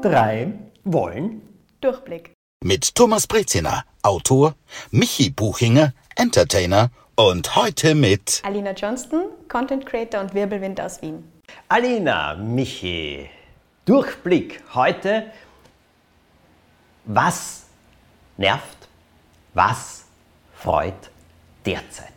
drei wollen Durchblick. Mit Thomas Breziner, Autor, Michi Buchinger, Entertainer und heute mit Alina Johnston, Content Creator und Wirbelwind aus Wien. Alina, Michi. Durchblick heute. Was nervt? Was freut derzeit?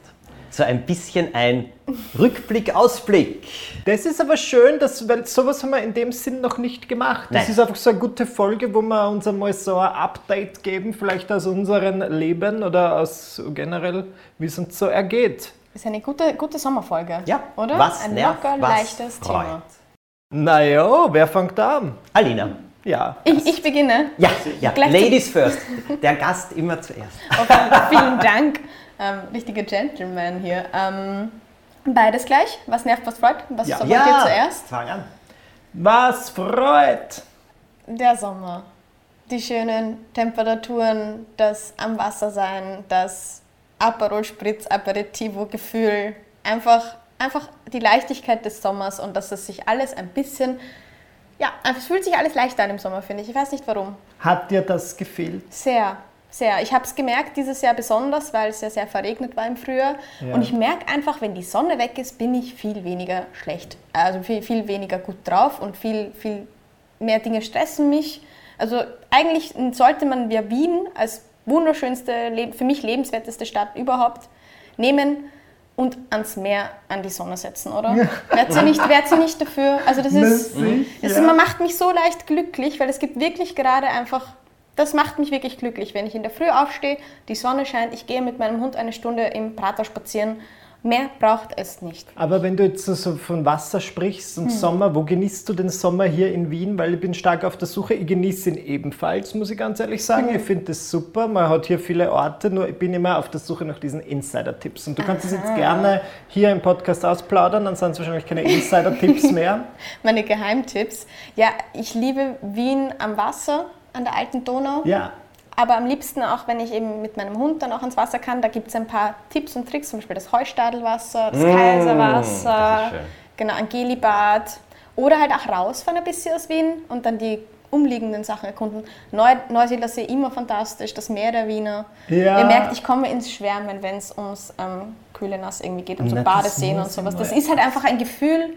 So ein bisschen ein Rückblick, Ausblick. Das ist aber schön, dass, weil sowas haben wir in dem Sinn noch nicht gemacht. Das Nein. ist einfach so eine gute Folge, wo wir uns einmal so ein Update geben, vielleicht aus unserem Leben oder aus generell, wie es uns so ergeht. Das ist eine gute, gute Sommerfolge. Ja, Oder? was Ein nervt, locker, was leichtes freut. Thema. Naja, wer fängt an? Alina. Ja. Ich, ich beginne. Ja, ja. Ladies first. Der Gast immer zuerst. Okay, vielen Dank. Ähm, richtige Gentleman hier. Ähm, beides gleich. Was nervt, was freut? Was Ja. freut dir zuerst? Fang an. Was freut? Der Sommer. Die schönen Temperaturen, das am Wasser sein, das Aperol Spritz Aperitivo Gefühl. Einfach, einfach die Leichtigkeit des Sommers und dass es sich alles ein bisschen, ja, es fühlt sich alles leichter an im Sommer, finde ich. Ich weiß nicht warum. Hat dir das gefehlt? Sehr, sehr. Ich habe es gemerkt dieses Jahr besonders, weil es ja sehr verregnet war im Frühjahr. Ja. Und ich merke einfach, wenn die Sonne weg ist, bin ich viel weniger schlecht. Also viel, viel weniger gut drauf und viel, viel mehr Dinge stressen mich. Also eigentlich sollte man ja Wien als wunderschönste, für mich lebenswerteste Stadt überhaupt nehmen und ans Meer, an die Sonne setzen, oder? Wärt ihr nicht, wärt ihr nicht dafür? Also das ist, das ist, man macht mich so leicht glücklich, weil es gibt wirklich gerade einfach, das macht mich wirklich glücklich, wenn ich in der Früh aufstehe, die Sonne scheint, ich gehe mit meinem Hund eine Stunde im Prater spazieren. Mehr braucht es nicht. Aber wenn du jetzt so- von Wasser sprichst und Sommer, wo genießt du den Sommer hier in Wien? Weil ich bin stark auf der Suche. Ich genieße ihn ebenfalls, muss ich ganz ehrlich sagen. Ich finde das super. Man hat hier viele Orte, nur ich bin immer auf der Suche nach diesen Insider-Tipps. Und du kannst es jetzt gerne hier im Podcast ausplaudern, dann sind es wahrscheinlich keine Insider-Tipps mehr. Meine Geheimtipps. Ja, ich liebe Wien am Wasser, an der alten Donau. Ja. Aber am liebsten auch, wenn ich eben mit meinem Hund dann auch ans Wasser kann, da gibt es ein paar Tipps und Tricks, zum Beispiel das Heustadelwasser, das Kaiserwasser, das genau, Angelibad. Oder halt auch rausfahren ein bisschen aus Wien und dann die umliegenden Sachen erkunden. Neu Neusiedler See immer fantastisch, das Meer der Wiener. Ja. Ihr merkt, ich komme ins Schwärmen, wenn es ums ähm, kühle Nass irgendwie geht, um so Badeseen und sowas. Das ist halt einfach ein Gefühl,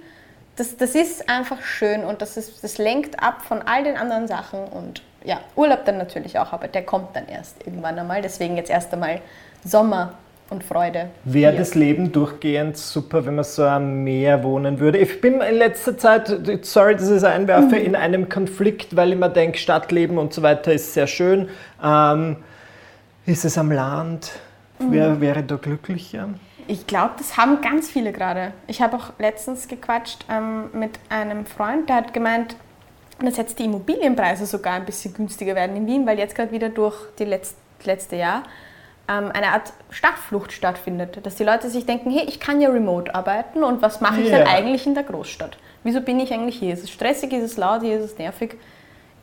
das, das ist einfach schön und das, ist, das lenkt ab von all den anderen Sachen und ja, Urlaub dann natürlich auch, aber der kommt dann erst irgendwann einmal. Deswegen jetzt erst einmal Sommer und Freude. Wäre das Leben durchgehend super, wenn man so am Meer wohnen würde. Ich bin in letzter Zeit, sorry, dass ich es einwerfe, in einem Konflikt, weil ich mir denke, Stadtleben und so weiter ist sehr schön. Ähm, ist es am Land? Wer wäre da glücklicher? Ich glaube, das haben ganz viele gerade. Ich habe auch letztens gequatscht ähm, mit einem Freund, der hat gemeint, dass jetzt die Immobilienpreise sogar ein bisschen günstiger werden in Wien, weil jetzt gerade wieder durch die letz letzte Jahr ähm, eine Art Stadtflucht stattfindet. Dass die Leute sich denken, hey, ich kann ja remote arbeiten und was mache ich Ja. dann eigentlich in der Großstadt? Wieso bin ich eigentlich hier? Ist es stressig, ist es laut, hier ist es nervig?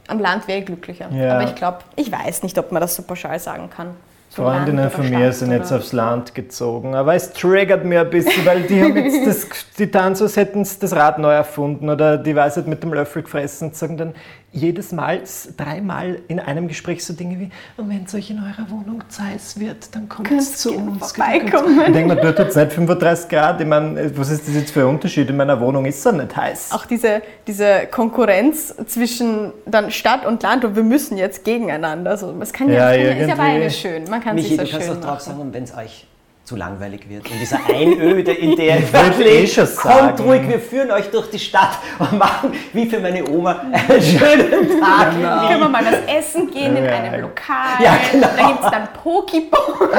Am Land wäre ich glücklicher. Ja. Aber ich glaube, ich weiß nicht, ob man das so pauschal sagen kann. Freundinnen von mir Stadt sind jetzt aufs Land gezogen, aber es triggert mir ein bisschen, weil die haben jetzt das, die tun so, als hätten sie das Rad neu erfunden oder die Weisheit mit dem Löffel gefressen und sagen dann jedes Mal, dreimal in einem Gespräch so Dinge wie, und wenn es euch in eurer Wohnung zu heiß wird, dann kommt es zu gerne uns. vorbeikommen. Ich denke mir, dort hat es nicht 35 Grad, ich meine, was ist das jetzt für ein Unterschied? In meiner Wohnung ist es nicht heiß. auch diese, diese Konkurrenz zwischen dann Stadt und Land und wir müssen jetzt gegeneinander. Also es kann Ja, ja, kann ja ist ja beides schön. Man kann Michi, sich du so kannst schön doch drauf machen. sagen, wenn es euch zu langweilig wird. In dieser Einöde, in der ihr würd eh kommt sagen. ruhig, wir führen euch durch die Stadt und machen, wie für meine Oma, einen schönen Tag. in Können wir mal was essen gehen in einem Lokal. Ja, genau. Da gibt es dann Pokéball.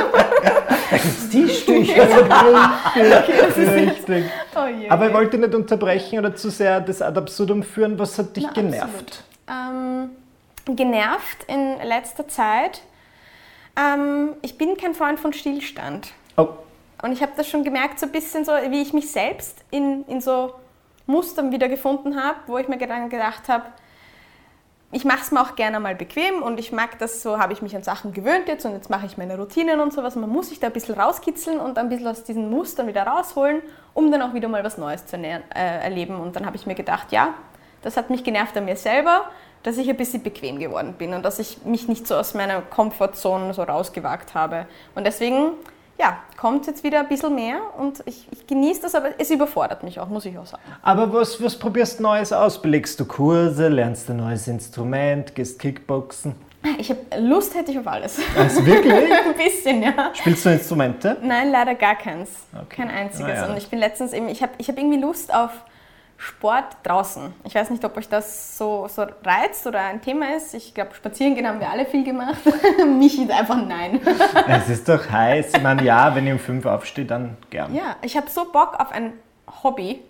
Tischtücher. Richtig. Oh je. Aber ich wollte nicht unterbrechen oder zu sehr das ad absurdum führen. Was hat dich Na, genervt? Ähm, genervt in letzter Zeit. Ähm, ich bin kein Freund von Stillstand. Oh, Und ich habe das schon gemerkt, so ein bisschen so, wie ich mich selbst in, in so Mustern wiedergefunden habe, wo ich mir dann gedacht habe, ich mache es mir auch gerne mal bequem und ich mag das so, habe ich mich an Sachen gewöhnt jetzt und jetzt mache ich meine Routinen und sowas. Man muss sich da ein bisschen rauskitzeln und ein bisschen aus diesen Mustern wieder rausholen, um dann auch wieder mal was Neues zu äh, erleben. Und dann habe ich mir gedacht, ja, Das hat mich genervt an mir selber, dass ich ein bisschen bequem geworden bin und dass ich mich nicht so aus meiner Komfortzone so rausgewagt habe. Und deswegen, ja, kommt jetzt wieder ein bisschen mehr und ich, ich genieße das, aber es überfordert mich auch, muss ich auch sagen. Aber was, was probierst du Neues aus? Belegst du Kurse, lernst ein neues Instrument, gehst Kickboxen? Ich habe Lust hätte ich auf alles. Also wirklich? ein bisschen, ja. Spielst du Instrumente? Nein, leider gar keins. Okay. Kein einziges. Ah, ja. Und ich bin letztens eben, ich habe ich hab irgendwie Lust auf Sport draußen. Ich weiß nicht, ob euch das so, so reizt oder ein Thema ist. Ich glaube, spazieren gehen haben wir alle viel gemacht. Mich ist einfach nein. Es ist doch heiß. Ich meine, ja, wenn ich um fünf aufstehe, dann gern. Ja, ich habe so Bock auf ein Hobby.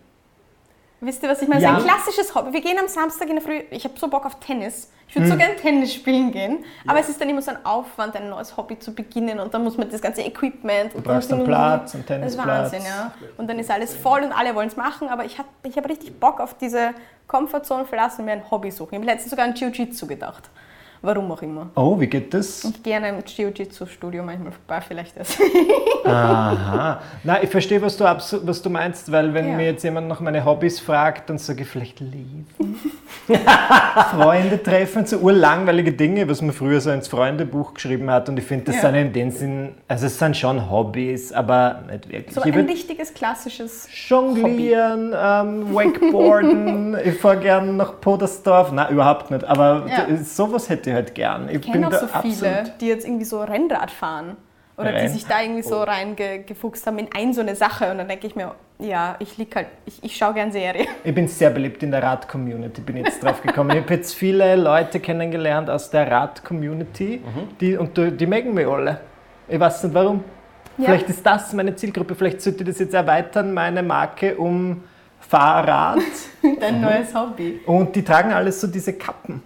Wisst ihr, was ich meine? Ja. So ein klassisches Hobby. Wir gehen am Samstag in der Früh. Ich habe so Bock auf Tennis. Ich Hm. würde so gern Tennis spielen gehen. Aber es ist dann immer so ein Aufwand, ein neues Hobby zu beginnen. Und dann muss man das ganze Equipment. und dann brauchst einen Platz, einen Das ist Tennisplatz. Wahnsinn, ja. Und dann ist alles voll und alle wollen es machen. Aber ich habe ich hab richtig Bock auf diese Komfortzone verlassen und mir ein Hobby suchen. Ich habe letztens sogar an Jiu-Jitsu gedacht. Warum auch immer. Oh, wie geht das? Ich gehe an einem Jiu-Jitsu-Studio manchmal vorbei, vielleicht das. Aha. Na, ich verstehe, was du, was du meinst, weil wenn Ja. mir jetzt jemand nach meine Hobbys fragt, dann sage ich vielleicht lesen. Freunde treffen, so urlangweilige Dinge, was man früher so ins Freundebuch geschrieben hat. Und ich finde, das Ja. sind in dem Sinn, also es sind schon Hobbys, aber nicht wirklich. So ich ein richtiges, klassisches jonglieren, ähm, Wakeboarden, ich fahre gern nach Podersdorf. Nein, überhaupt nicht, aber Ja. sowas hätte ich halt gern. Ich Ich kenne auch so viele, die jetzt irgendwie so Rennrad fahren. Oder die Renn- sich da irgendwie so reingefuchst haben in ein so eine Sache. Und dann denke ich mir, ja, ich lieg halt, ich, ich schaue gern Serie. Ich bin sehr beliebt in der Rad-Community, bin jetzt drauf gekommen. Ich habe jetzt viele Leute kennengelernt aus der Rad-Community die, und die, die mögen mich alle. Ich weiß nicht warum. Ja. Vielleicht ist das meine Zielgruppe, vielleicht sollte ich das jetzt erweitern, meine Marke um Fahrrad. Dein neues Hobby. und die tragen alles so diese Kappen.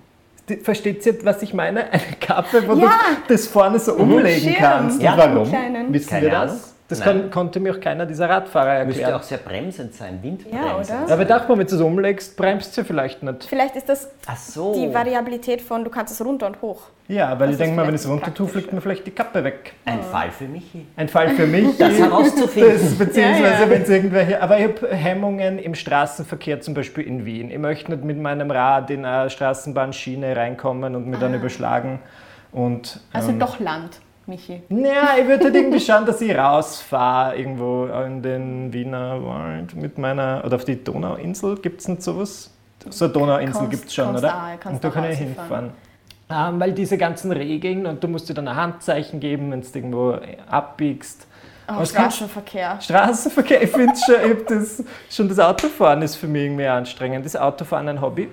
Versteht ihr, was ich meine? Eine Kappe, wo Ja. du das vorne so umlegen Schirm. kannst. Ja. Und warum? Wissen Keine wir das? Ahnung. Das kann, konnte mir auch keiner dieser Radfahrer Müsste erklären. auch sehr bremsend sein, windbremsend. Ja, oder? Aber ich dachte mal, wenn du es umlegst, bremst du vielleicht nicht. Vielleicht ist das Ach so. die Variabilität von, du kannst es runter und hoch. Ja, weil Das ich denke mal, wenn ich es runter tue, fliegt mir vielleicht die Kappe weg. Ein Fall für Michi. Ein Fall für mich. Das herauszufinden. Das, beziehungsweise, Ja, ja. wenn es irgendwelche. Aber ich habe Hemmungen im Straßenverkehr, zum Beispiel in Wien. Ich möchte nicht mit meinem Rad in eine Straßenbahnschiene reinkommen und mir dann überschlagen. Und, Ah. Also ähm, doch Land, Michi. Naja, ich würde halt irgendwie schauen, dass ich rausfahre irgendwo in den Wiener Wald mit meiner. Oder auf die Donauinsel. Gibt es nicht sowas? So eine Donauinsel gibt es schon, oder? kannst und da kann ich hinfahren. Ähm, weil diese ganzen Regeln und du musst dir dann ein Handzeichen geben, wenn du irgendwo abbiegst. Oh, Straßenverkehr. Straßenverkehr, ich finde schon, ich das, schon das Autofahren ist für mich irgendwie anstrengend. Ist Autofahren ein Hobby?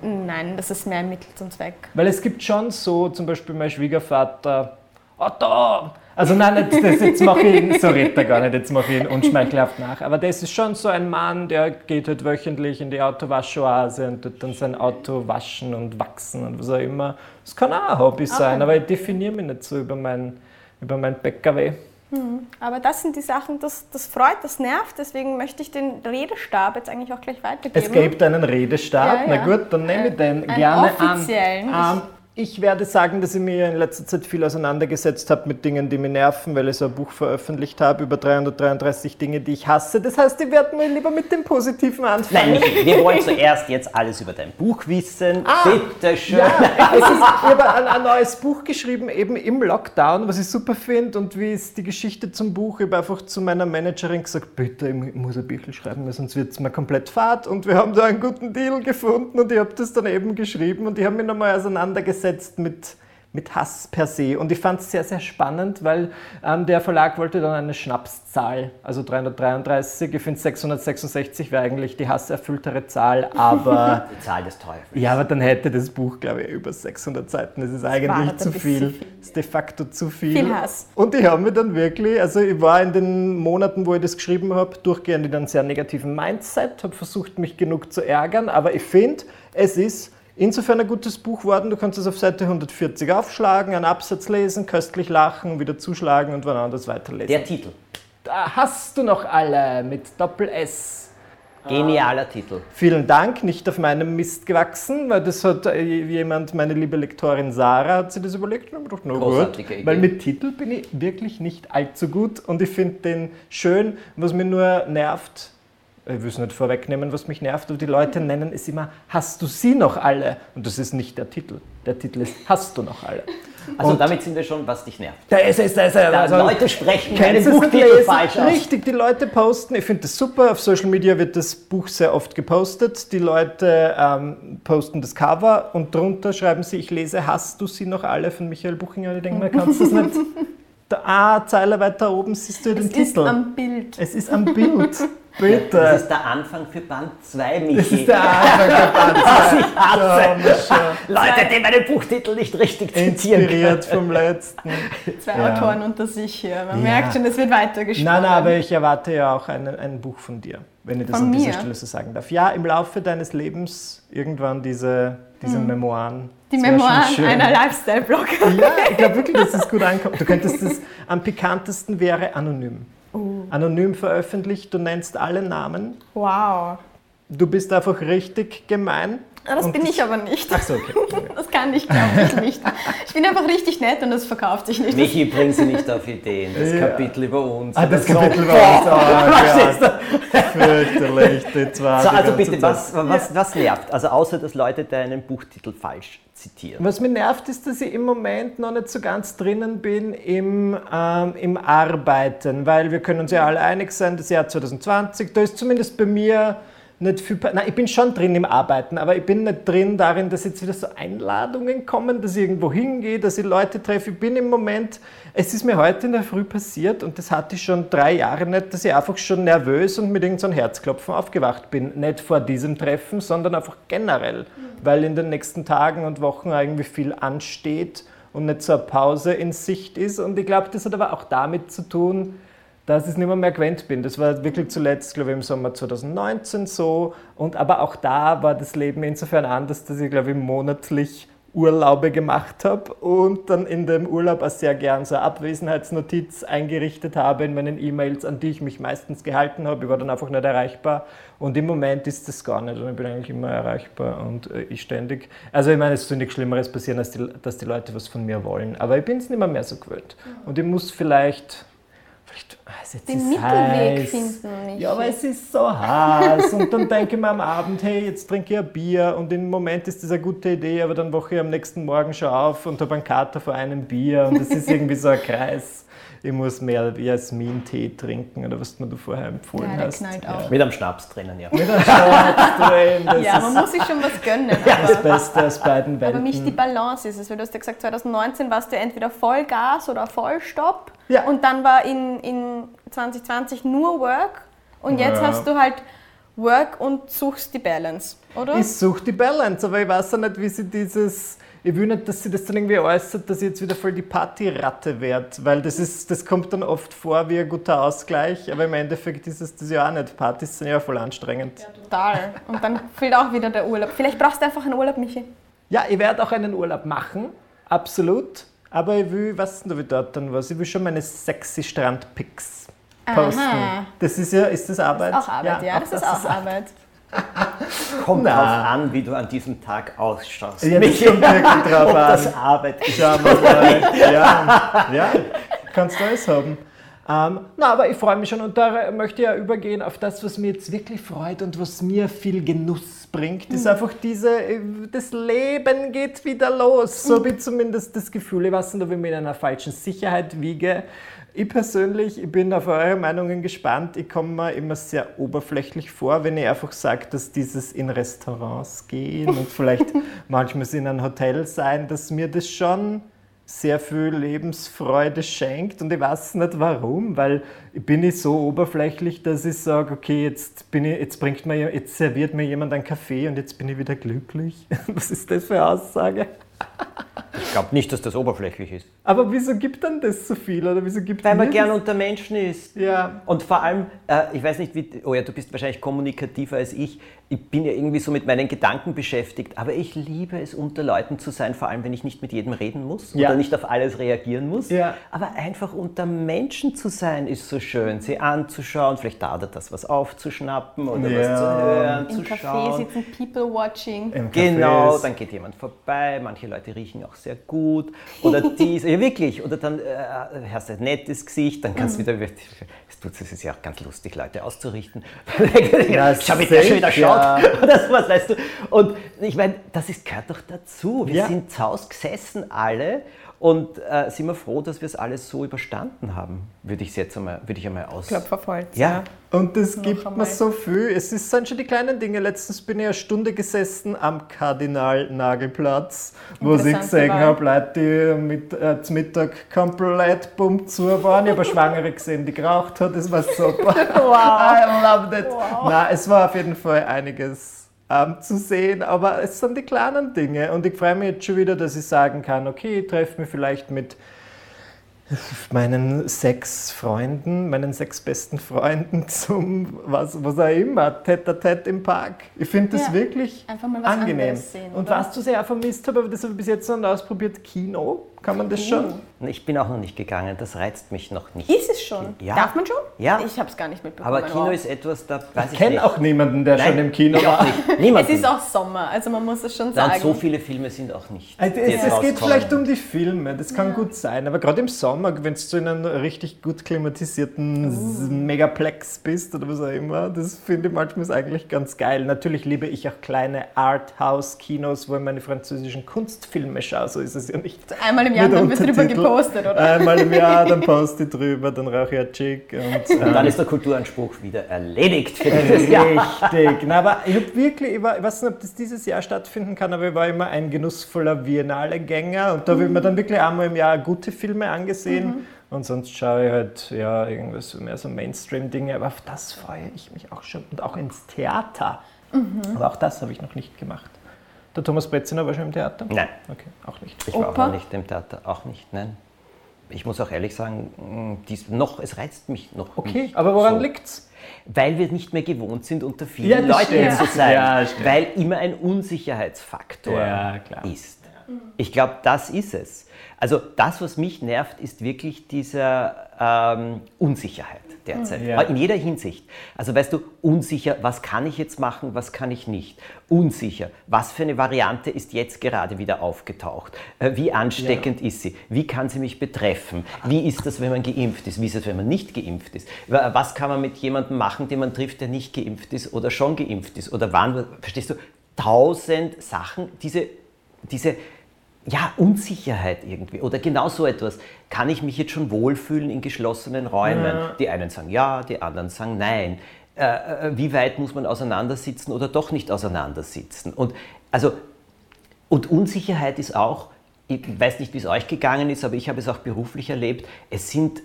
Nein, das ist mehr ein Mittel zum Zweck. Weil es gibt schon so, zum Beispiel mein Schwiegervater, Otto! Also nein, nicht, das, jetzt mache ich ihn, so redet er gar nicht, jetzt mache ich ihn unschmeichelhaft nach. Aber das ist schon so ein Mann, der geht halt wöchentlich in die Autowaschoase und tut dann sein Auto waschen und wachsen und was auch immer. Das kann auch ein Hobby sein, aber ich definiere mich nicht so über mein, über mein PKW. Aber das sind die Sachen, das, das freut, das nervt. Deswegen möchte ich den Redestab jetzt eigentlich auch gleich weitergeben. Es gibt einen Redestab, Ja, ja. na gut, dann nehme ich den Einen gerne offiziellen. an. Ähm, ich werde sagen, dass ich mir in letzter Zeit viel auseinandergesetzt habe mit Dingen, die mich nerven, weil ich so ein Buch veröffentlicht habe über 333 Dinge, die ich hasse. Das heißt, ich werde mal lieber mit dem Positiven anfangen. Nein, Michi, wir wollen zuerst jetzt alles über dein Buch wissen. Bitte schön. Ja, es ist, ich habe ein, ein neues Buch geschrieben, eben im Lockdown, was ich super finde. Und wie ist die Geschichte zum Buch? Ich habe einfach zu meiner Managerin gesagt, bitte, ich mu- muss ein Büchel schreiben, weil sonst wird es mir komplett fad. Und wir haben da einen guten Deal gefunden und ich habe das dann eben geschrieben und ich habe mich nochmal auseinandergesetzt mit, mit Hass per se. Und ich fand es sehr, sehr spannend, weil ähm, der Verlag wollte dann eine Schnapszahl, also 333. Ich finde 666 wäre eigentlich die hasserfülltere Zahl, aber... Die Zahl des Teufels. Ja, aber dann hätte das Buch, glaube ich, über 600 Seiten. Das ist eigentlich zu viel. viel. Das ist de facto zu viel. Viel Hass. Und ich habe mir dann wirklich, also ich war in den Monaten, wo ich das geschrieben habe, durchgehend in einem sehr negativen Mindset, habe versucht, mich genug zu ärgern, aber ich finde, es ist insofern ein gutes Buch worden. Du kannst es auf Seite 140 aufschlagen, einen Absatz lesen, köstlich lachen, wieder zuschlagen und wann anders weiterlesen. Der Titel. da hast du noch alle mit Doppel-S. Genialer Titel. Vielen Dank, nicht auf meinem Mist gewachsen, weil das hat äh, jemand, meine liebe Lektorin Sarah, hat sich das überlegt und ich gedacht, na gut, Großartige Idee. weil mit Titel bin ich wirklich nicht allzu gut und ich finde den schön. Was mir nur nervt, ich will es nicht vorwegnehmen, was mich nervt, aber die Leute nennen es immer, hast du sie noch alle? Und das ist nicht der Titel. Der Titel ist, hast du noch alle? Also Und- damit sind wir schon, was dich nervt. Da ist es, da ist es. Da Also, Leute sprechen nicht Buchtitel lesen? falsch aus. Richtig, die Leute posten. Ich finde das super. Auf Social Media wird das Buch sehr oft gepostet. Die Leute ähm, posten das Cover und drunter schreiben sie, ich lese Hast du sie noch alle von Michael Buchinger. Ich denke mal, kannst du das nicht. Da, ah, Zeile weiter oben siehst du den Es ist Titel. am Bild. es ist am Bild. Bitte. Das ist der Anfang für Band 2, Michi. Das ist der Anfang der Band. Was ich hasse. Ja, Leute, die meinen Buchtitel nicht richtig zitieren Inspiriert können. vom letzten. Zwei Ja. Autoren unter sich hier. Man Ja. merkt schon, es wird weitergesprochen. Nein, nein, aber ich erwarte ja auch ein, ein Buch von dir, wenn ich das Von an dieser mir? Stelle so sagen darf. Ja, im Laufe deines Lebens irgendwann diese, diese Memoiren. Die Memoiren einer Lifestyle-Blogger. Ja, ich glaube wirklich, dass es gut ankommt. Du könntest das, am pikantesten wäre anonym. Oh. Anonym veröffentlicht, du nennst alle Namen, Wow. du bist einfach richtig gemein. Ah, Das Und bin ich aber nicht. Ach so, okay. Das kann ich, glaube ich, nicht. Ich bin einfach richtig nett und das verkauft sich nicht. Michi, bring sie nicht auf Ideen. Das Ja. Kapitel über uns. Ah, das. Kapitel war uns. Oh, Gott. Fürchterlich, die zwei. So, also bitte, was, was, was nervt? Also außer, dass Leute deinen Buchtitel falsch zitieren. Was mir nervt, ist, dass ich im Moment noch nicht so ganz drinnen bin im, ähm, im Arbeiten, weil wir können uns ja alle einig sein, das Jahr 2020, da ist zumindest bei mir nicht viel. Nein, ich bin schon drin im Arbeiten, aber ich bin nicht drin darin, dass jetzt wieder so Einladungen kommen, dass ich irgendwo hingehe, dass ich Leute treffe. Ich bin im Moment, es ist mir heute in der Früh passiert und das hatte ich schon drei Jahre nicht, dass ich einfach schon nervös und mit irgendeinem Herzklopfen aufgewacht bin. Nicht vor diesem Treffen, sondern einfach generell, weil in den nächsten Tagen und Wochen irgendwie viel ansteht und nicht so eine Pause in Sicht ist. Und ich glaube, das hat aber auch damit zu tun, dass ich nicht mehr, mehr gewöhnt bin. Das war wirklich zuletzt, glaube ich, im Sommer 2019 so. Und aber auch da war das Leben insofern anders, dass ich, glaube ich, monatlich Urlaube gemacht habe und dann in dem Urlaub auch sehr gern so eine Abwesenheitsnotiz eingerichtet habe in meinen E-Mails, an die ich mich meistens gehalten habe. Ich war dann einfach nicht erreichbar. Und im Moment ist das gar nicht. Und ich bin eigentlich immer erreichbar und äh, ich ständig. Also ich meine, es soll nichts Schlimmeres passieren, als die, dass die Leute was von mir wollen. Aber ich bin es nicht mehr, mehr so gewöhnt. Und ich muss vielleicht Es ist Den Mittelweg heiß. finden, Michi. Ja, aber es ist so heiß. Und dann denke ich mir am Abend, hey, jetzt trinke ich ein Bier. Und im Moment ist das eine gute Idee, aber dann wache ich am nächsten Morgen schon auf und habe einen Kater vor einem Bier. Und das ist irgendwie so ein Kreis. Ich muss mehr Jasmin-Tee trinken oder was du mir da vorher empfohlen Ja, der hast. knallt auch. Mit einem Schnaps drinnen, ja. Mit einem Schnaps drin. Das Ja, man muss sich schon was gönnen. das aber, Beste aus beiden aber Welten. nicht die Balance ist es, weil du hast ja gesagt, 2019 warst du entweder Vollgas oder Vollstopp Ja. und dann war in, in 2020 nur Work und jetzt Ja. hast du halt Work und suchst die Balance, oder? Ich suche die Balance, aber ich weiß auch nicht, wie sie dieses. Ich will nicht, dass sie das dann irgendwie äußert, dass ich jetzt wieder voll die Partyratte werde, weil das, ist, das kommt dann oft vor wie ein guter Ausgleich, aber im Endeffekt ist es das ja auch nicht. Partys sind ja voll anstrengend. Total. Und dann fehlt auch wieder der Urlaub. Vielleicht brauchst du einfach einen Urlaub, Michi. Ja, ich werde auch einen Urlaub machen, absolut, aber ich will, was denn da wieder dort dann was? Ich will schon meine sexy Strandpics posten. Aha. Das ist ja, ist das Arbeit? Auch Arbeit, ja, das, ist auch Arbeit. Kommt Na. drauf an, wie du an diesem Tag ausschaust. Ja, das Michi, kommt wirklich drauf ob an. das Arbeit ist. Schauen wir mal. Ja, ja, kannst du alles haben. Ähm, na, aber ich freue mich schon und da möchte ich ja übergehen auf das, was mir jetzt wirklich freut und was mir viel Genuss bringt, ist einfach diese, äh, das Leben geht wieder los. So habe ich zumindest das Gefühl. Ich weiß nicht, ob ich mich in einer falschen Sicherheit wiege. Ich persönlich, ich bin auf eure Meinungen gespannt. Ich komme mir immer sehr oberflächlich vor, wenn ich einfach sage, dass dieses in Restaurants gehen und vielleicht manchmal in einem Hotel sein, dass mir das schon sehr viel Lebensfreude schenkt und ich weiß nicht warum, weil ich bin ich so oberflächlich, dass ich sage, okay, jetzt, bin ich, jetzt, bringt mir, jetzt serviert mir jemand einen Kaffee und jetzt bin ich wieder glücklich. Was ist das für eine Aussage? Ich glaube nicht, dass das oberflächlich ist. Aber wieso gibt dann das so viel? Oder wieso gibt Weil man gern das? unter Menschen ist. Ja. Und vor allem, äh, ich weiß nicht, wie, oh ja, du bist wahrscheinlich kommunikativer als ich. Ich bin ja irgendwie so mit meinen Gedanken beschäftigt, aber ich liebe es, unter Leuten zu sein, vor allem wenn ich nicht mit jedem reden muss Ja. oder nicht auf alles reagieren muss. Ja. Aber einfach unter Menschen zu sein, ist so schön, sie anzuschauen, vielleicht da oder das was aufzuschnappen oder Ja. was zu hören, Im zu Café schauen. sitzen, People watching. Im Café Genau, dann geht jemand vorbei. Manche Leute riechen auch sehr gut. Oder dies, ja wirklich. Oder dann äh, hast du ein nettes Gesicht, dann kannst du wieder, es tut es ist ja auch ganz lustig, Leute auszurichten. Ja, Schau, wie der schon wieder schaut. ja. Oder sowas, weißt du. Und ich meine, das ist, gehört doch dazu. Wir Ja. sind zu Hause gesessen alle und äh, sind wir froh, dass wir es alles so überstanden haben, würde ich jetzt einmal, würde ich einmal aus... Klopfer auf Holz. ja. Und es gibt einmal. mir so viel. Es ist, sind schon die kleinen Dinge. Letztens bin ich eine Stunde gesessen am Kardinal-Nagelplatz, wo ich gesehen habe, Leute, die mit, äh, zum Mittag komplett bumm zu waren. Ich habe eine Schwangere gesehen, die geraucht hat. Das war super. Wow. I loved it. Nein, es war auf jeden Fall einiges ähm, zu sehen, aber es sind die kleinen Dinge. Und ich freue mich jetzt schon wieder, dass ich sagen kann, okay, ich treffe mich vielleicht mit meinen sechs Freunden, meinen sechs besten Freunden zum, was, was auch immer, tete-a-tete im Park. Ich finde das Ja, wirklich einfach mal was angenehm. sehen, Und was du sehr vermisst habe, aber das habe ich bis jetzt noch nicht ausprobiert, Kino, kann man das schon? Ich bin auch noch nicht gegangen, das reizt mich noch nicht. Ist es schon? Ja. Darf man schon? Ja. Ich habe es gar nicht mitbekommen. Aber Kino Wow. ist etwas, da weiß Ich ich kenne auch niemanden, der Nein, schon im Kino ich auch war. nicht. Niemand. Es ist auch Sommer, also man muss es schon Ja, sagen. und so viele Filme sind auch nicht. Also es, jetzt es geht vielleicht um die Filme, das kann gut sein, aber gerade im Sommer, wenn du in einem richtig gut klimatisierten S- Megaplex bist oder was auch immer, das finde ich manchmal ist eigentlich ganz geil. Natürlich liebe ich auch kleine Arthouse-Kinos, wo ich meine französischen Kunstfilme schaue, so ist es ja nicht. Einmal im Jahr Mit dann wird drüber gepostet, oder? Einmal im Jahr, dann poste ich drüber, dann rauche ich ein Chick und... Und dann ist der Kulturanspruch wieder erledigt für dieses Jahr. Richtig. Na, aber ich habe wirklich, ich, war, ich weiß nicht, ob das dieses Jahr stattfinden kann, aber ich war immer ein genussvoller Biennale-Gänger und da habe ich mir dann wirklich einmal im Jahr gute Filme angesehen. Und sonst schaue ich halt ja irgendwas mehr so Mainstream-Dinge, aber auf das freue ich mich auch schon. Und auch ins Theater. Aber auch das habe ich noch nicht gemacht. Der Thomas Breziner war schon im Theater? Nein. Okay, auch nicht. Ich war auch Oper? noch nicht im Theater, auch nicht, nein. Ich muss auch ehrlich sagen, mh, dies noch, es reizt mich noch Okay, nicht. aber woran so. liegt's? Weil wir nicht mehr gewohnt sind, unter vielen Ja, Leuten stimmt. zu sein. Ja, weil immer ein Unsicherheitsfaktor Ja, klar. ist. Ich glaube, das ist es. Also das, was mich nervt, ist wirklich diese ähm, Unsicherheit derzeit. Ja. In jeder Hinsicht. Also weißt du, unsicher, was kann ich jetzt machen, was kann ich nicht. Unsicher, was für eine Variante ist jetzt gerade wieder aufgetaucht. Äh, Wie ansteckend ist sie? Wie kann sie mich betreffen? Wie ist das, wenn man geimpft ist? Wie ist es, wenn man nicht geimpft ist? Wa- Was kann man mit jemandem machen, den man trifft, der nicht geimpft ist oder schon geimpft ist? Oder wann, verstehst du? Tausend Sachen, diese, diese ja, Unsicherheit irgendwie oder genau so etwas. Kann ich mich jetzt schon wohlfühlen in geschlossenen Räumen? Die einen sagen ja, die anderen sagen nein. Äh, äh, wie weit muss man auseinandersitzen oder doch nicht auseinandersitzen? Und also und Unsicherheit ist auch, ich weiß nicht, wie es euch gegangen ist, aber ich habe es auch beruflich erlebt, es sind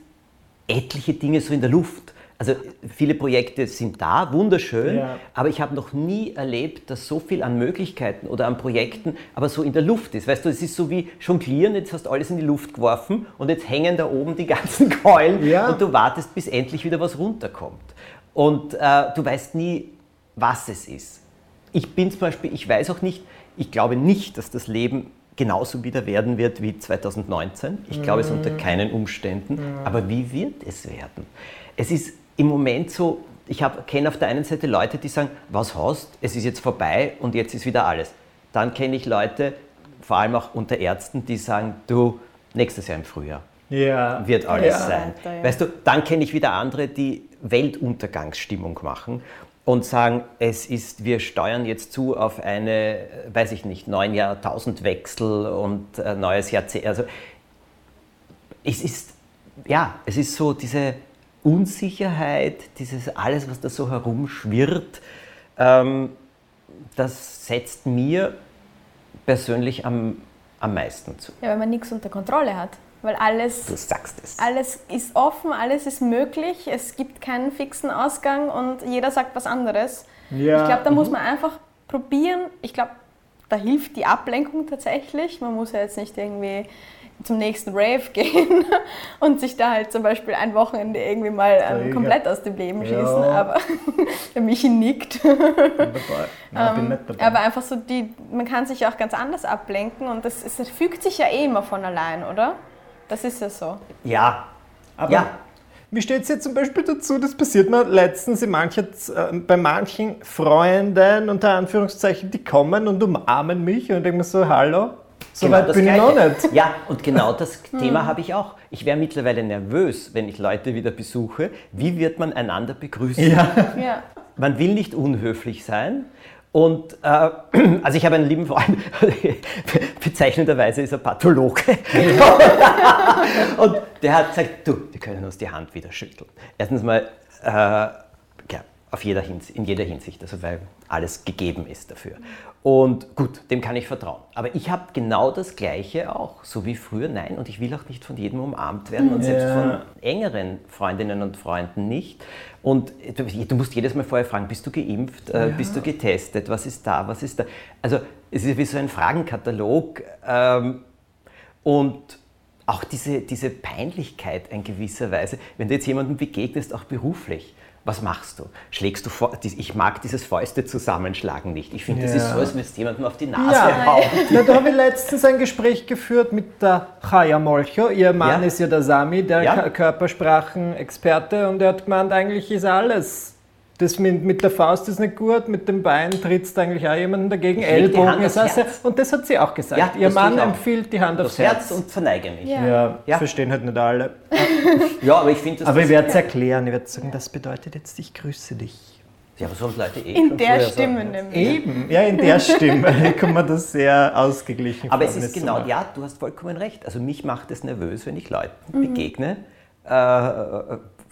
etliche Dinge so in der Luft. Also viele Projekte sind da, wunderschön, Ja. aber ich habe noch nie erlebt, dass so viel an Möglichkeiten oder an Projekten aber so in der Luft ist. Weißt du, es ist so wie jonglieren, jetzt hast du alles in die Luft geworfen und jetzt hängen da oben die ganzen Keulen Ja. und du wartest, bis endlich wieder was runterkommt. Und äh, du weißt nie, was es ist. Ich bin zum Beispiel, ich weiß auch nicht, ich glaube nicht, dass das Leben genauso wieder werden wird wie 2019. Ich glaube es unter keinen Umständen. Aber wie wird es werden? Es ist im Moment so, ich kenne auf der einen Seite Leute, die sagen, was hast, es ist jetzt vorbei und jetzt ist wieder alles. Dann kenne ich Leute, vor allem auch unter Ärzten, die sagen, du, nächstes Jahr im Frühjahr Ja. wird alles Ja. sein. Weiter, ja. Weißt du, dann kenne ich wieder andere, die Weltuntergangsstimmung machen und sagen, es ist, wir steuern jetzt zu auf eine, weiß ich nicht, neun Jahrtausendwechsel und äh, neues Jahrzehnt. Also es ist, ja, es ist so diese Unsicherheit, dieses alles, was da so herumschwirrt, ähm, das setzt mir persönlich am, am meisten zu. Ja, weil man nichts unter Kontrolle hat. Weil alles, Du sagst es. alles ist offen, alles ist möglich, es gibt keinen fixen Ausgang und jeder sagt was anderes. Ja. Ich glaube, da muss man einfach probieren. Ich glaube, da hilft die Ablenkung tatsächlich. Man muss ja jetzt nicht irgendwie zum nächsten Rave gehen und sich da halt zum Beispiel ein Wochenende irgendwie mal ähm, komplett aus dem Leben Ja. schießen. Aber der Michi nickt. Bin dabei. Nein, dabei. Aber einfach so, die, man kann sich auch ganz anders ablenken und das, es fügt sich ja eh immer von allein, oder? Das ist ja so. Ja, Aber ja. Wie steht es jetzt zum Beispiel dazu? Das passiert mir letztens in mancher, äh, bei manchen Freunden, unter Anführungszeichen, die kommen und umarmen mich und ich denke mir so, hallo, So weit das bin ich Gleiche. noch nicht. Ja, und genau das Thema habe ich auch. Ich wäre mittlerweile nervös, wenn ich Leute wieder besuche. Wie wird man einander begrüßen? Ja. Ja. Man will nicht unhöflich sein. Und äh, also ich habe einen lieben Freund, bezeichnenderweise ist er Pathologe. und der hat gesagt, du, wir können uns die Hand wieder schütteln. Erstens mal, äh, auf jeder Hinsicht, in jeder Hinsicht, also weil alles gegeben ist dafür. Und gut, dem kann ich vertrauen. Aber ich habe genau das Gleiche auch, so wie früher. Nein, und ich will auch nicht von jedem umarmt werden und selbst Ja. von engeren Freundinnen und Freunden nicht. Und du, musst jedes Mal vorher fragen, bist du geimpft, äh, bist du getestet, was ist da, was ist da. Also es ist wie so ein Fragenkatalog ähm, und auch diese, diese Peinlichkeit in gewisser Weise, wenn du jetzt jemandem begegnest, auch beruflich. Was machst du? Schlägst du vor? Ich mag dieses Fäuste zusammenschlagen nicht. Ich finde, das ist Ja. so, als würdest du jemandem auf die Nase Ja. hauen. Na, da habe ich letztens ein Gespräch geführt mit der Chaya Molcho. Ihr Mann Ja. ist ja der Sami, der Ja. Körpersprachenexperte, und er hat gemeint, eigentlich ist alles. Das mit, mit der Faust ist nicht gut, mit dem Bein trittst du eigentlich auch jemanden dagegen. Ich Ellbogen ist auch sehr. Und das hat sie auch gesagt. Ja, Ihr Mann ich empfiehlt die Hand aufs Das Herz Herz. und verneige mich. Ja. Ja, Ja. verstehen halt nicht alle. Ja, aber ich finde das. Aber ich werde es erklären. Ich werde sagen, das bedeutet jetzt, ich grüße dich. ja, aber so haben Leute eh In der Stimme sagen. nämlich. Eben, ja, in der Stimme kommt mir das sehr ausgeglichen Aber es ist genau, ja, du hast vollkommen recht. Also mich macht es nervös, wenn ich Leuten Mhm. begegne. Äh,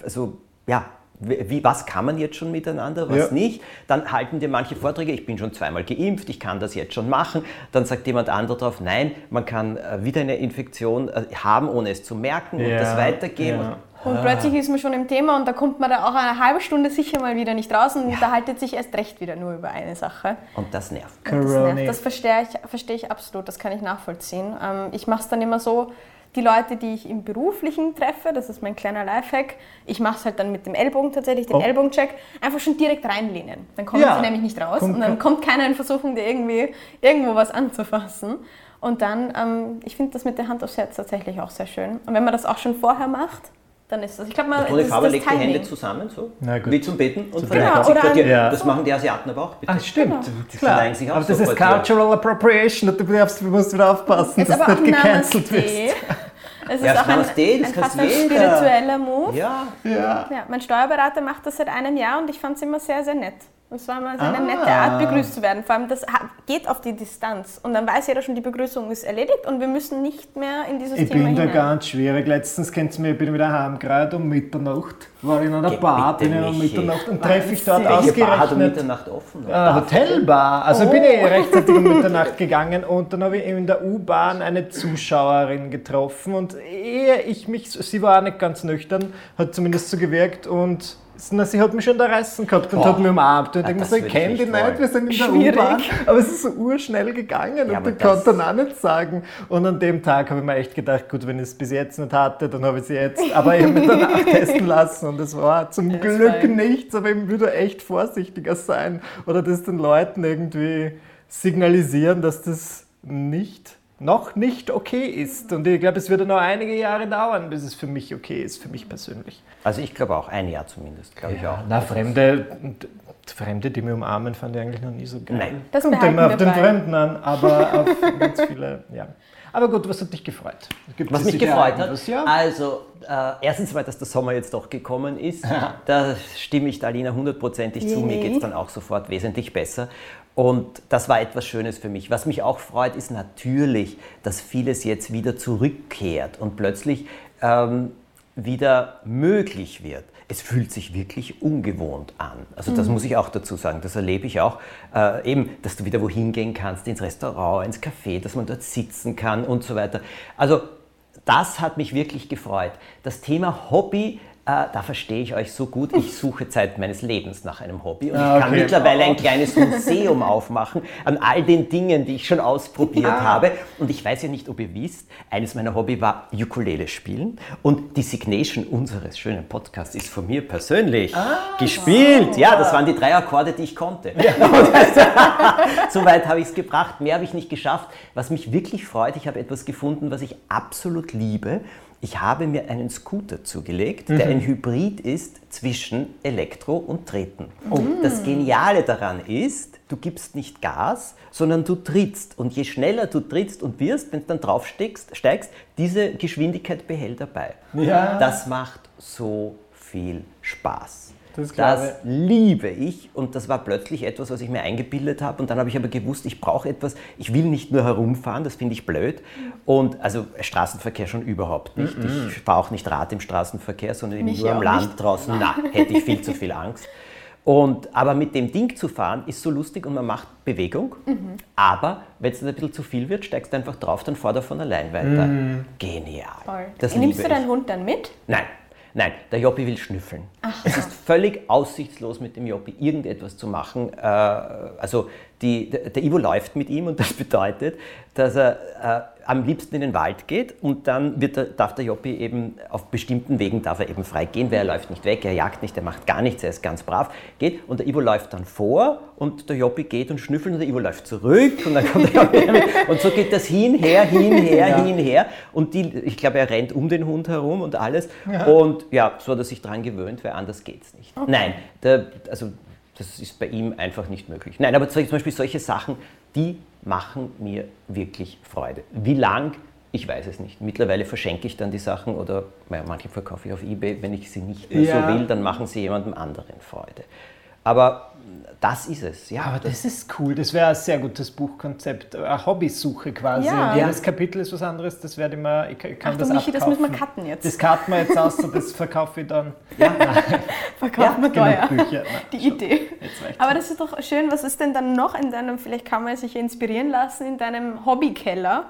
also ja, wie, was kann man jetzt schon miteinander, was Ja. nicht? Dann halten dir manche Vorträge, ich bin schon zweimal geimpft, ich kann das jetzt schon machen. Dann sagt jemand anderer drauf, nein, man kann äh, wieder eine Infektion äh, haben, ohne es zu merken und Ja, das weitergeben. ja. Und plötzlich ist man schon im Thema und da kommt man da auch eine halbe Stunde sicher mal wieder nicht raus und unterhaltet sich erst recht wieder nur über eine Sache. Und das nervt. Das, Corona. nervt. das verstehe ich, verstehe ich absolut, das kann ich nachvollziehen. Ähm, ich mache es dann immer so, die Leute, die ich im Beruflichen treffe, das ist mein kleiner Lifehack, ich mache es halt dann mit dem Ellbogen tatsächlich, den Oh. Ellbogencheck, einfach schon direkt reinlehnen. Dann kommen Ja. sie nämlich nicht raus Kommt und dann kommt keiner in Versuchung, dir irgendwie irgendwo was anzufassen. Und dann, ähm, ich finde das mit der Hand aufs Herz tatsächlich auch sehr schön. Und wenn man das auch schon vorher macht, dann ist das, ich glaube mal, Toni Faber legt die Hände zusammen, so, Na gut. wie zum Beten und Genau, oder dir. ein- Das machen die Asiaten aber auch, bitte. Ah, stimmt. Die Klar. sich auch Aber das ist ja. Cultural Appropriation und du, darfst, musst wieder aufpassen, Ist dass aber du nicht gecancelt wirst. Es Ja, ist auch ein, ein fast ein spiritueller Move. Ja, Ja. Ja, mein Steuerberater macht das seit einem Jahr und ich fand es immer sehr, sehr nett. Es war immer so eine Ah. nette Art, begrüßt zu werden. Vor allem, das geht auf die Distanz. Und dann weiß jeder schon, die Begrüßung ist erledigt und wir müssen nicht mehr in dieses Ich Thema bin da hinein. ganz schwierig. Letztens kennt ihr mich, ich bin wieder heimgekommen um Mitternacht. War in einer Geh Bar, bin ich um. Mitternacht und treffe ich dort welche Bar hat um ausgerechnet. Mitternacht offen? Ah, Hotelbar. Also bin ich rechtzeitig um Mitternacht gegangen und dann habe ich in der U-Bahn eine Zuschauerin getroffen und ehe ich mich, sie war auch nicht ganz nüchtern, hat zumindest so gewirkt und na, sie hat mich schon da reißen gehabt und Boah. hat mich umarmt. Und ich Ah, denke so, ich würde ich kenne die nicht wir sind in der. U-Bahn. Aber es ist so urschnell gegangen Ja, und ich konnte dann auch nicht sagen. Und an dem Tag habe ich mir echt gedacht, gut, wenn ich es bis jetzt nicht hatte, dann habe ich sie jetzt. Aber ich habe mich danach testen lassen und es war zum ist Glück fein. nichts, aber ich würde echt vorsichtiger sein oder das den Leuten irgendwie signalisieren, dass das nicht, noch nicht okay ist. Und ich glaube, es würde noch einige Jahre dauern, bis es für mich okay ist, für mich persönlich. Also ich glaube auch, ein Jahr zumindest, glaube ich auch. Na, Fremde, Fremde, die mich umarmen, fand ich eigentlich noch nie so geil. Nein. Das Kommt immer auf den bei. Fremden an, aber auf ganz viele, ja. Aber gut, was hat dich gefreut? Gibt Was mich gefreut hat, Ja? also äh, erstens mal, dass der Sommer jetzt doch gekommen ist, da stimme ich der Alina hundertprozentig zu, mir geht es dann auch sofort wesentlich besser. Und das war etwas Schönes für mich. Was mich auch freut, ist natürlich, dass vieles jetzt wieder zurückkehrt und plötzlich ähm, wieder möglich wird. Es fühlt sich wirklich ungewohnt an. Also das muss ich auch dazu sagen. Das erlebe ich auch. Äh, eben, dass du wieder wohin gehen kannst, ins Restaurant, ins Café, dass man dort sitzen kann und so weiter. Also das hat mich wirklich gefreut. Das Thema Hobby, äh, da verstehe ich euch so gut. Ich suche Zeit meines Lebens nach einem Hobby und Ah, ich kann okay. mittlerweile ein kleines Museum aufmachen an all den Dingen, die ich schon ausprobiert habe. Und ich weiß ja nicht, ob ihr wisst, eines meiner Hobby war Ukulele spielen und die Signation unseres schönen Podcasts ist von mir persönlich gespielt. Ja, das waren die drei Akkorde, die ich konnte. Soweit habe ich es gebracht. Mehr habe ich nicht geschafft. Was mich wirklich freut, ich habe etwas gefunden, was ich absolut liebe. Ich habe mir einen Scooter zugelegt, der ein Hybrid ist zwischen Elektro und Treten. Und das Geniale daran ist, du gibst nicht Gas, sondern du trittst. Und je schneller du trittst und wirst, wenn du dann drauf steigst, steigst, diese Geschwindigkeit behält dabei. Ja. Das macht so viel Spaß. Das Das, liebe ich und das war plötzlich etwas, was ich mir eingebildet habe und dann habe ich aber gewusst, ich brauche etwas, ich will nicht nur herumfahren, das finde ich blöd und also Straßenverkehr schon überhaupt nicht. Ich fahre auch nicht Rad im Straßenverkehr, sondern eben Mich nur am Land nicht. draußen. Na, hätte ich viel zu viel Angst. Und, aber mit dem Ding zu fahren ist so lustig und man macht Bewegung. Aber wenn es dann ein bisschen zu viel wird, steigst du einfach drauf, dann fährt er von allein weiter. Genial. Toll. Das Nimmst du deinen ich. Hund dann mit? Nein, nein, der Joppi will schnüffeln. Es ist völlig aussichtslos mit dem Joppi irgendetwas zu machen. Äh, also die, der Ivo läuft mit ihm und das bedeutet, dass er äh, am liebsten in den Wald geht und dann er, darf der Joppi eben auf bestimmten Wegen darf er eben frei gehen, weil er läuft nicht weg, er jagt nicht, er macht gar nichts, er ist ganz brav, geht. Und der Ivo läuft dann vor und der Joppi geht und schnüffelt und der Ivo läuft zurück und dann kommt der Joppi und so geht das hin, her, hin, her, hin, her. Und die, ich glaube, er rennt um den Hund herum und alles. Und ja, so hat er sich daran gewöhnt, weil anders geht es nicht. Nein, der, also das ist bei ihm einfach nicht möglich. Nein, aber zum Beispiel solche Sachen, die machen mir wirklich Freude. Wie lang, ich weiß es nicht. Mittlerweile verschenke ich dann die Sachen oder manche verkaufe ich auf Ebay. Wenn ich sie nicht mehr Ja. so will, dann machen sie jemandem anderen Freude. Aber das ist es. Ja, Aber das ist cool, das wäre ein sehr gutes Buchkonzept. Eine Hobbysuche quasi. Ja. Jedes Kapitel ist was anderes, das werde ich mir, ich kann Achtung, das Michi, das abkaufen. müssen wir cutten jetzt. Das cutten wir jetzt aus und das verkaufe ich dann. Verkaufen wir teuer. Bücher. Nein, Die Idee. jetzt reicht's. Aber das ist doch schön. Was ist denn dann noch in deinem, vielleicht kann man sich inspirieren lassen, in deinem Hobbykeller,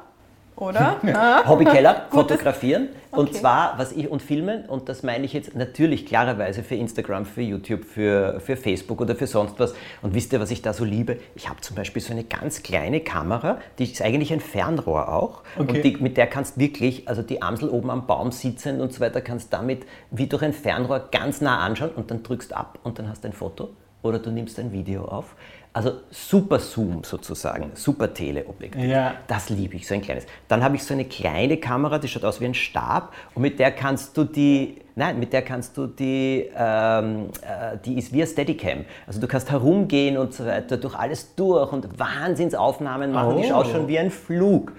oder? Ah. Hobbykeller, fotografieren. Und Okay. zwar, was ich und filmen, und das meine ich jetzt natürlich klarerweise für Instagram, für YouTube, für, für Facebook oder für sonst was. Und wisst ihr, was ich da so liebe? Ich habe zum Beispiel so eine ganz kleine Kamera, die ist eigentlich ein Fernrohr auch. Okay. Und die, mit der kannst wirklich, also die Amsel oben am Baum sitzen und so weiter, kannst damit wie durch ein Fernrohr ganz nah anschauen und dann drückst ab und dann hast du ein Foto oder du nimmst ein Video auf. Also super Zoom sozusagen, super Teleobjektiv. Ja. Das liebe ich, so ein kleines. Dann habe ich so eine kleine Kamera, die schaut aus wie ein Stab und mit der kannst du die, nein, mit der kannst du die, ähm, äh, die ist wie ein Steadicam. Also du kannst herumgehen und so weiter, durch alles durch und Wahnsinnsaufnahmen machen, die Oh. schaut schon wie ein Flug.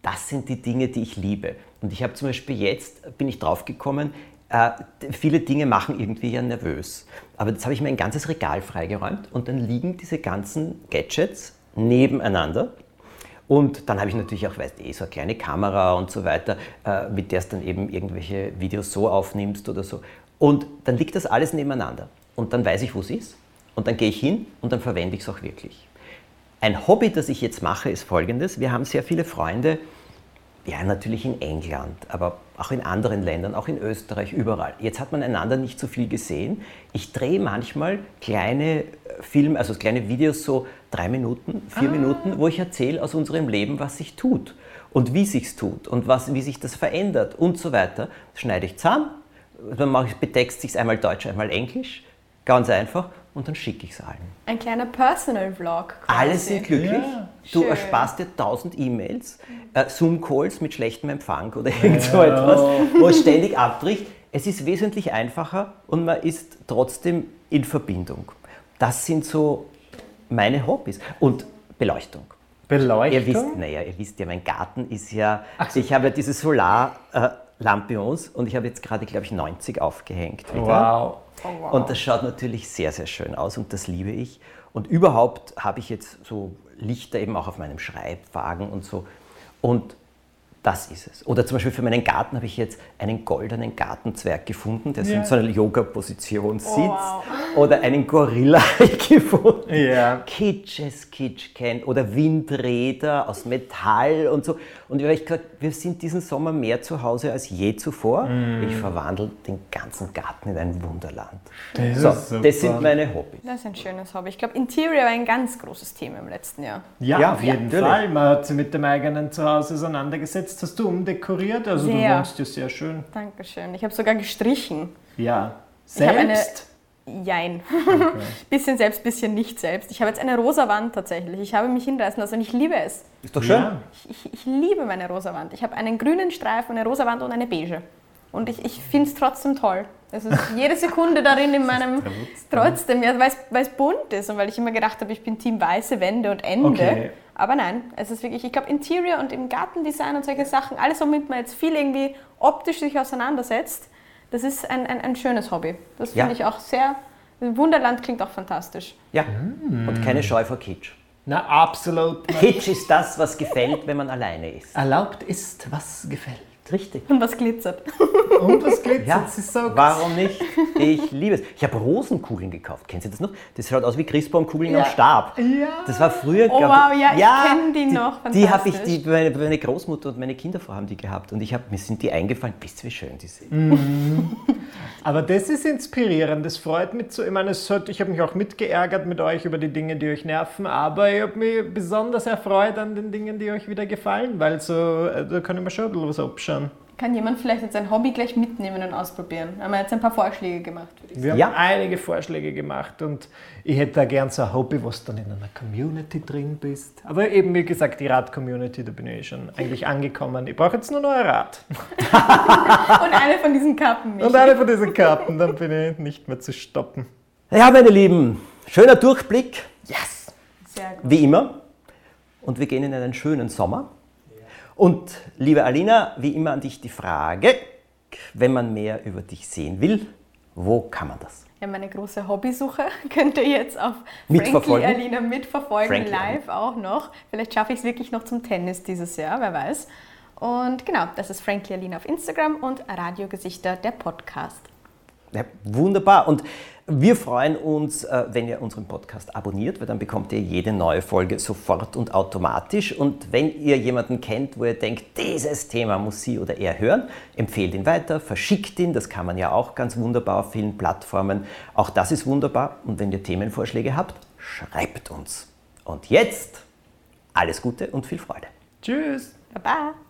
Das sind die Dinge, die ich liebe. Und ich habe zum Beispiel jetzt, bin ich draufgekommen, äh, viele Dinge machen irgendwie ja nervös. Aber jetzt habe ich mir ein ganzes Regal freigeräumt und dann liegen diese ganzen Gadgets nebeneinander. Und dann habe ich natürlich auch, weißt eh, so eine kleine Kamera und so weiter, äh, mit der du dann eben irgendwelche Videos so aufnimmst oder so. Und dann liegt das alles nebeneinander. Und dann weiß ich, wo es ist. Und dann gehe ich hin und dann verwende ich es auch wirklich. Ein Hobby, das ich jetzt mache, ist folgendes. Wir haben sehr viele Freunde, ja, natürlich in England, aber auch in anderen Ländern, auch in Österreich, überall. Jetzt hat man einander nicht so viel gesehen. Ich drehe manchmal kleine Filme, also kleine Videos, so drei Minuten, vier Minuten, wo ich erzähle aus unserem Leben, was sich tut und wie sich's tut und was, wie sich das verändert und so weiter. Das schneide ich zusammen, dann mache ich, betext sich einmal Deutsch, einmal Englisch, ganz einfach, und dann schicke ich es allen. Ein kleiner Personal-Vlog. quasi. Alle sind glücklich. Ja. Du Schön. ersparst dir tausend E-Mails, äh, Zoom-Calls mit schlechtem Empfang oder irgend so etwas, wo es ständig abbricht. Es ist wesentlich einfacher und man ist trotzdem in Verbindung. Das sind so meine Hobbys. Und Beleuchtung. Beleuchtung? Ihr wisst, naja, ihr wisst ja, mein Garten ist ja, so. ich habe ja diese Solar-Lampions und ich habe jetzt gerade, glaube ich, 90 aufgehängt. Wieder. Wow. Und das schaut natürlich sehr, sehr schön aus und das liebe ich. Und überhaupt habe ich jetzt so Lichter eben auch auf meinem Schreibwagen und so. Und das ist es. Oder zum Beispiel für meinen Garten habe ich jetzt einen goldenen Gartenzwerg gefunden, der so Ja. in so einer Yoga-Position sitzt. wow. Oder einen Gorilla gefunden. Ja. Kitsches Kitsch kennt. Oder Windräder aus Metall und so. Und ich habe gesagt, wir sind diesen Sommer mehr zu Hause als je zuvor. Mm. Ich verwandle den ganzen Garten in ein Wunderland. Das So, ist super. das sind meine Hobbys. Das ist ein schönes Hobby. Ich glaube, Interior war ein ganz großes Thema im letzten Jahr. Ja, Ja, auf jeden natürlich. Fall. Man hat sich mit dem eigenen Zuhause auseinandergesetzt. Hast du umdekoriert? Also Sehr. du wohnst ja sehr schön. Dankeschön. Ich habe sogar gestrichen. Ja. Ich habe eine- Selbst? Jein. bisschen selbst, bisschen nicht selbst. Ich habe jetzt eine rosa Wand tatsächlich. Ich habe mich hinreißen lassen und ich liebe es. Ist doch schön. Ja. Ich, ich liebe meine rosa Wand. Ich habe einen grünen Streifen, eine rosa Wand und eine beige. Und ich, ich finde es trotzdem toll. Es ist jede Sekunde darin in meinem trotzdem, ja, weil es bunt ist und weil ich immer gedacht habe, ich bin Team weiße Wände und Ende. Okay. Aber nein, es ist wirklich, ich glaube, Interior und im Gartendesign und solche Sachen, alles, womit man jetzt viel irgendwie optisch sich auseinandersetzt, das ist ein, ein, ein schönes Hobby. Das Ja. finde ich auch sehr. Wunderland klingt auch fantastisch. Ja, und keine Scheu vor Kitsch. Na, absolut. Kitsch ist das, was gefällt, wenn man alleine ist. Erlaubt ist, was gefällt. Richtig. Und was glitzert. Und was glitzert, Ja, sie sagt. warum nicht? Ich liebe es. Ich habe Rosenkugeln gekauft. Kennen Sie das noch? Das schaut aus wie Christbaumkugeln Ja. am Stab. Ja. Das war früher. Oh, glaub wow, ja, ich kenn die noch. Die habe ich, die, meine, meine Großmutter und meine Kinderfrau haben die gehabt. Und ich hab, mir sind die eingefallen. Wisst ihr, wie schön die sind? Aber das ist inspirierend, das freut mich zu. Ich meine, hat, ich habe mich auch mitgeärgert mit euch über die Dinge, die euch nerven, aber ich habe mich besonders erfreut an den Dingen, die euch wieder gefallen, weil so, äh, da kann ich mir schon ein bisschen was abschauen. Kann jemand vielleicht jetzt ein Hobby gleich mitnehmen und ausprobieren? Haben wir jetzt ein paar Vorschläge gemacht, würde ich sagen. Wir haben Ja. einige Vorschläge gemacht und ich hätte da gern so ein Hobby, was dann in einer Community drin bist. Aber eben, wie gesagt, die Rad-Community, da bin ich eh schon eigentlich angekommen. Ich brauche jetzt nur noch ein Rad. Und eine von diesen Kappen. Michi. Und eine von diesen Karten, dann bin ich nicht mehr zu stoppen. Ja, meine Lieben, schöner Durchblick, Yes! Sehr gut. wie immer. Und wir gehen in einen schönen Sommer. Und liebe Alina, wie immer an dich die Frage, wenn man mehr über dich sehen will, wo kann man das? Ja, meine große Hobbysuche könnt ihr jetzt auf Mitverfolgen. Frankie Alina mitverfolgen, Frankie live auch noch. Vielleicht schaffe ich es wirklich noch zum Tennis dieses Jahr, wer weiß. Und genau, das ist Frankie Alina auf Instagram und Radiogesichter, der Podcast. Ja, wunderbar. Und wir freuen uns, äh, wenn ihr unseren Podcast abonniert, weil dann bekommt ihr jede neue Folge sofort und automatisch. Und wenn ihr jemanden kennt, wo ihr denkt, dieses Thema muss sie oder er hören, empfehlt ihn weiter, verschickt ihn. Das kann man ja auch ganz wunderbar auf vielen Plattformen. Auch das ist wunderbar. Und wenn ihr Themenvorschläge habt, schreibt uns. Und jetzt alles Gute und viel Freude. Tschüss! Baba!